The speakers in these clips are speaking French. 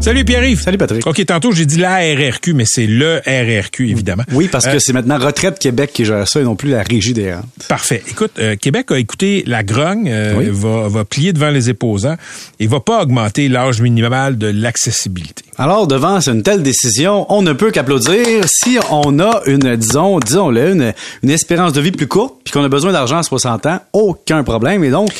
Salut Pierre-Yves. Salut Patrick. OK, tantôt j'ai dit la RRQ, mais c'est le RRQ, évidemment. Oui, parce que Euh, c'est maintenant Retraite Québec qui gère ça et non plus la Régie des rentes. Parfait. Écoute, euh, Québec a écouté la grogne, euh, Oui. va, va plier devant les opposants et va pas augmenter l'âge minimal de l'accessibilité. Alors, devant une telle décision, on ne peut qu'applaudir si on a une, disons, disons-le, une, une espérance de vie plus courte, puis qu'on a besoin d'argent à 60 ans, aucun problème. Et donc,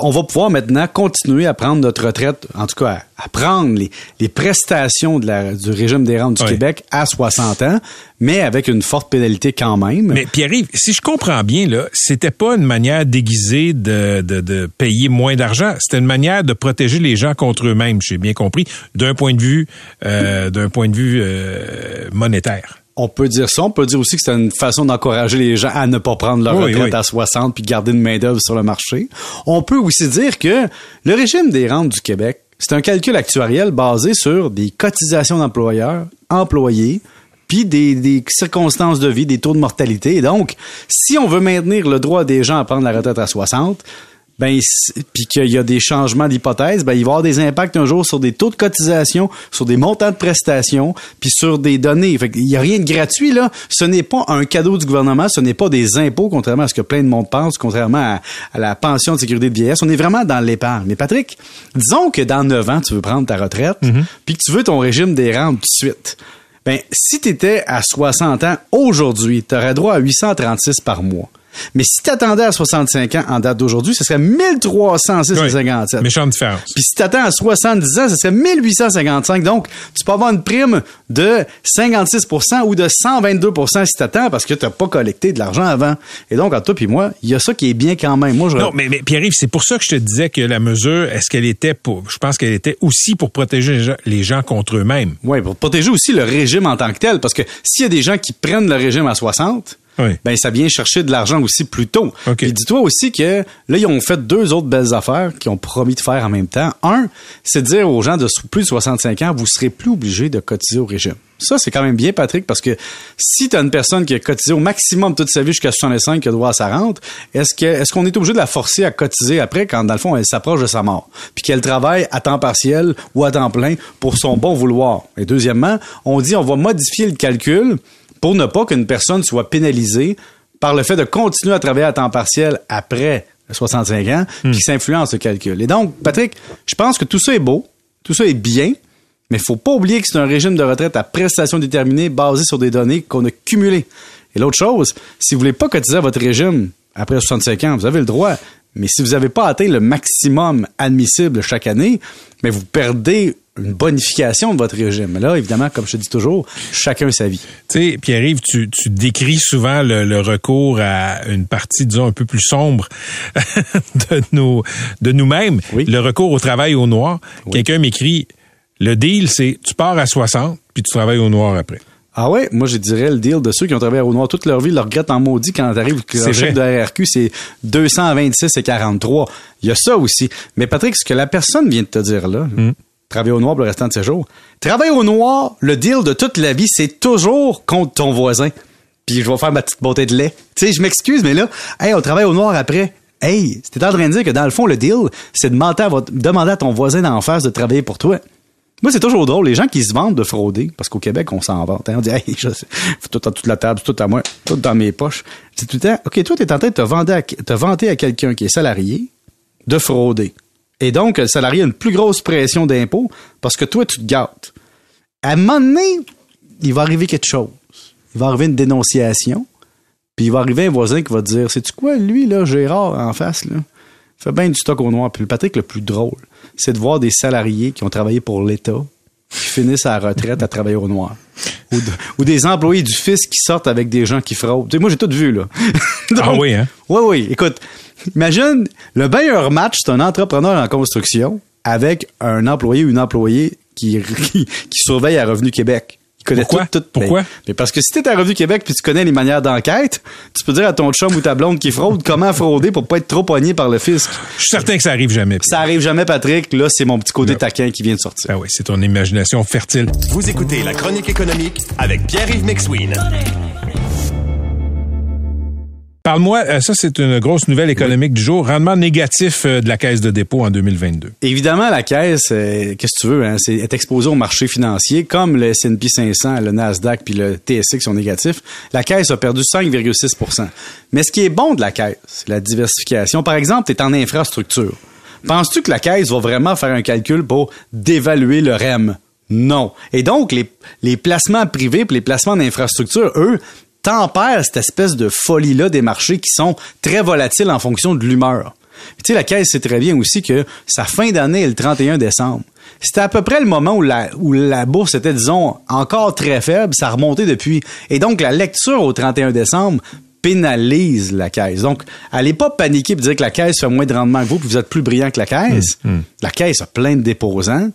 on va pouvoir maintenant continuer à prendre notre retraite, en tout cas, à, à prendre les, les prestations de la, du régime des rentes du Oui. Québec à 60 ans, mais avec une forte pénalité quand même. Mais Pierre-Yves, si je comprends bien, là, c'était pas une manière déguisée de, de, de payer moins d'argent. C'était une manière de protéger les gens contre eux-mêmes, j'ai bien compris, d'un point de vue, euh, d'un point de vue euh, monétaire. On peut dire ça. On peut dire aussi que c'est une façon d'encourager les gens à ne pas prendre leur Oui, retraite oui. à 60 puis garder une main-d'œuvre sur le marché. On peut aussi dire que le régime des rentes du Québec, c'est un calcul actuariel basé sur des cotisations d'employeurs, employés, puis des, des circonstances de vie, des taux de mortalité. Et donc, si on veut maintenir le droit des gens à prendre la retraite à 60, ben puis qu'il y a des changements d'hypothèse, ben il va y avoir des impacts un jour sur des taux de cotisation, sur des montants de prestations, puis sur des données. Fait qu'il y a rien de gratuit là. Ce n'est pas un cadeau du gouvernement, ce n'est pas des impôts, contrairement à ce que plein de monde pense, contrairement à, à la pension de sécurité de vieillesse. On est vraiment dans l'épargne. Mais Patrick, disons que dans 9 ans tu veux prendre ta retraite, puis que tu veux ton régime des rentes tout de suite. Ben, si tu étais à 60 ans aujourd'hui, tu aurais droit à 836 par mois. Mais si tu attendais à 65 ans en date d'aujourd'hui, ce serait 1306,57. Oui. Méchante différence. Puis si tu attends à 70 ans, ce serait 1855. Donc, tu peux avoir une prime de 56% ou de 122% si tu attends parce que tu n'as pas collecté de l'argent avant. Et donc, entre toi puis moi, il y a ça qui est bien quand même. Moi, je Non, mais, mais Pierre-Yves, c'est pour ça que je te disais que la mesure, est-ce qu'elle était pour, je pense qu'elle était aussi pour protéger les gens, les gens contre eux-mêmes. Oui, pour protéger aussi le régime en tant que tel, parce que s'il y a des gens qui prennent le régime à 60, Oui. ben ça vient chercher de l'argent aussi plus tôt. OK. Puis dis-toi aussi que là, ils ont fait deux autres belles affaires qu'ils ont promis de faire en même temps. Un, c'est de dire aux gens de plus de 65 ans, vous serez plus obligés de cotiser au régime. Ça, c'est quand même bien, Patrick, parce que si tu as une personne qui a cotisé au maximum toute sa vie jusqu'à 65 qui a droit à sa rente, est-ce que est-ce qu'on est obligé de la forcer à cotiser après quand, dans le fond, elle s'approche de sa mort? Puis qu'elle travaille à temps partiel ou à temps plein pour son bon vouloir. Et deuxièmement, on dit on va modifier le calcul pour ne pas qu'une personne soit pénalisée par le fait de continuer à travailler à temps partiel après 65 ans, puis que ça influence le calcul. Et donc, Patrick, je pense que tout ça est beau, tout ça est bien, mais il faut pas oublier que c'est un régime de retraite à prestations déterminées basé sur des données qu'on a cumulées. Et l'autre chose, si vous voulez pas cotiser à votre régime après 65 ans, vous avez le droit. Mais si vous n'avez pas atteint le maximum admissible chaque année, mais vous perdez une bonification de votre régime. Là, évidemment, comme je te dis toujours, chacun sa vie. Tu sais, Pierre-Yves, tu, tu décris souvent le, le recours à une partie, disons, un peu plus sombre de nous, de nous-mêmes. Oui. Le recours au travail au noir. Quelqu'un m'écrit, le deal, c'est tu pars à 60, puis tu travailles au noir après. Ah ouais, moi je dirais le deal de ceux qui ont travaillé au noir toute leur vie, leur regrettent en maudit quand C'est le chèque de. RRQ c'est 226 et 43. Il y a ça aussi. Mais Patrick, ce que la personne vient de te dire là, Hmm. Travailler au noir pour le restant de ses jours. Travailler au noir, le deal de toute la vie, c'est toujours contre ton voisin. Puis je vais faire ma petite bouteille de lait. Tu sais, je m'excuse, mais là, hey, on travaille au noir après. Hey, c'était en train de dire que dans le fond, le deal, c'est de demander à, ton voisin d'en face de travailler pour toi. Moi, c'est toujours drôle, les gens qui se vendent de frauder, parce qu'au Québec, on s'en vante. hein. On dit, hey, je sais, tout à toute la table, tout à moi, tout dans mes poches. C'est tout le temps, OK, toi, t'es en train de à- te vanter à quelqu'un qui est salarié de frauder. Et donc, le salarié a une plus grosse pression d'impôt parce que toi, tu te gâtes. À un moment donné, il va arriver quelque chose. Il va arriver une dénonciation, puis il va arriver un voisin qui va te dire, c'est-tu quoi, lui, là, Gérard, en face, là? Il fait bien du stock au noir. Puis le Patrick, le plus drôle, c'est de voir des salariés qui ont travaillé pour l'État, qui finissent à la retraite à travailler au noir. Ou, de- ou des employés du fisc qui sortent avec des gens qui fraudent. Moi, j'ai tout vu, là. Ah oui, hein? Oui, oui. Écoute, imagine, le meilleur match, c'est un entrepreneur en construction avec un employé ou une employée qui, qui, qui surveille à Revenu Québec. connais Pourquoi? tout, tout. Pourquoi? Mais parce que si t'es à Revue Québec puis tu connais les manières d'enquête, tu peux dire à ton chum ou ta blonde qui fraude comment frauder pour pas être trop pogné par le fisc. Je suis certain que ça arrive jamais. Ça arrive jamais, Patrick. Là, c'est mon petit côté Non. taquin qui vient de sortir. Ah oui, c'est ton imagination fertile. Vous écoutez La Chronique économique avec Pierre-Yves McSween. Parle-moi, euh, ça c'est une grosse nouvelle économique du jour, rendement négatif euh, de la Caisse de dépôt en 2022. Évidemment, la caisse, euh, qu'est-ce que tu veux, hein, c'est est exposée au marché financier, comme le S&P 500, le Nasdaq puis le TSX sont négatifs. La caisse a perdu 5,6% Mais ce qui est bon de la caisse, c'est la diversification. Par exemple, tu es en infrastructure. Penses-tu que la caisse va vraiment faire un calcul pour dévaluer le REM? Non. Et donc, les, les placements privés puis les placements d'infrastructure, eux, tempèrent cette espèce de folie-là des marchés qui sont très volatiles en fonction de l'humeur. Tu sais, la caisse sait très bien aussi que sa fin d'année est le 31 décembre. C'était à peu près le moment où la, où la bourse était, disons, encore très faible. Ça a remonté depuis. Et donc, la lecture au 31 décembre pénalise la caisse. Donc, allez pas paniquer et dire que la caisse fait moins de rendement que vous puis vous êtes plus brillant que la caisse. La caisse a plein de déposants.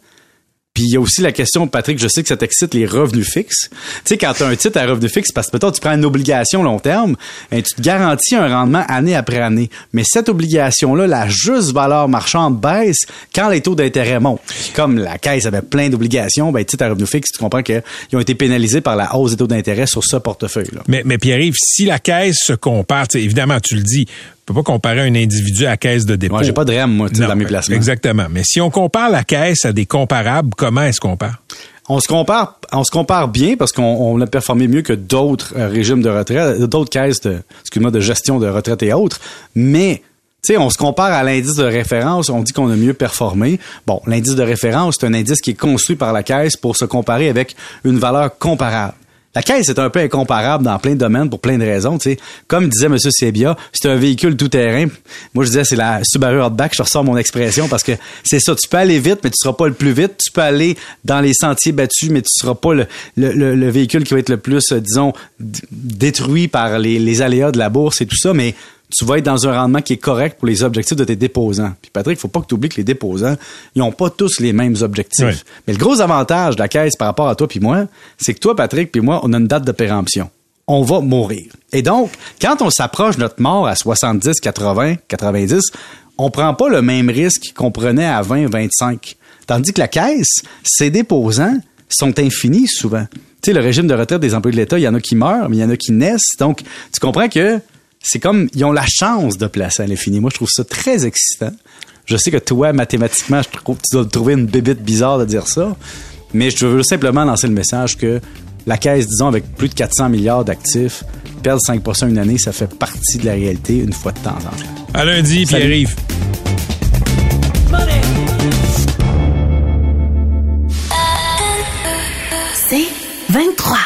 Puis il y a aussi la question, Patrick, je sais que ça t'excite les revenus fixes. Tu sais, quand tu as un titre à revenu fixe, parce que peut-être tu prends une obligation long terme, hein, tu te garantis un rendement année après année. Mais cette obligation-là, la juste valeur marchande baisse quand les taux d'intérêt montent. Comme la caisse avait plein d'obligations, ben, titre à revenu fixe, tu comprends qu'ils ont été pénalisés par la hausse des taux d'intérêt sur ce portefeuille-là. Mais, mais Pierre-Yves, si la caisse se compare, évidemment, tu le dis, on peut pas comparer un individu à la caisse de dépôt. Moi, j'ai pas de REM, moi, Non, dans mes placements. Exactement. Mais si on compare la caisse à des comparables, comment est-ce qu'on compare? On se compare, on se compare bien parce qu'on on a performé mieux que d'autres euh, régimes de retraite, d'autres caisses de, excuse-moi, de gestion de retraite et autres. Mais, tu sais, on se compare à l'indice de référence, on dit qu'on a mieux performé. Bon, l'indice de référence, c'est un indice qui est construit par la caisse pour se comparer avec une valeur comparable. La caisse est un peu incomparable dans plein de domaines pour plein de raisons. Tu sais. Comme disait M. Sebia, c'est un véhicule tout-terrain. Moi, je disais, c'est la Subaru Outback. Je ressors mon expression parce que c'est ça. Tu peux aller vite, mais tu seras pas le plus vite. Tu peux aller dans les sentiers battus, mais tu seras pas le, le, le- le véhicule qui va être le plus, euh, disons, détruit par les, les aléas de la bourse et tout ça. Mais tu vas être dans un rendement qui est correct pour les objectifs de tes déposants. Puis Patrick, faut pas que tu oublies que les déposants, ils ont pas tous les mêmes objectifs. Oui. Mais le gros avantage de la caisse par rapport à toi puis moi, c'est que toi, Patrick, puis moi, on a une date de péremption. On va mourir. Et donc, quand on s'approche de notre mort à 70, 80, 90, on prend pas le même risque qu'on prenait à 20, 25. Tandis que la caisse, ses déposants sont infinis souvent. Tu sais, le régime de retraite des employés de l'État, il y en a qui meurent, mais il y en a qui naissent. Donc, tu comprends que c'est comme, ils ont la chance de placer à l'infini. Moi, je trouve ça très excitant. Je sais que toi, mathématiquement, je trouve, tu dois trouver une bébite bizarre de dire ça. Mais je veux simplement lancer le message que la caisse, disons, avec plus de 400 milliards d'actifs, perdre 5% une année, ça fait partie de la réalité une fois de temps en temps. À lundi, Salut. Pierre-Yves. C'est 23.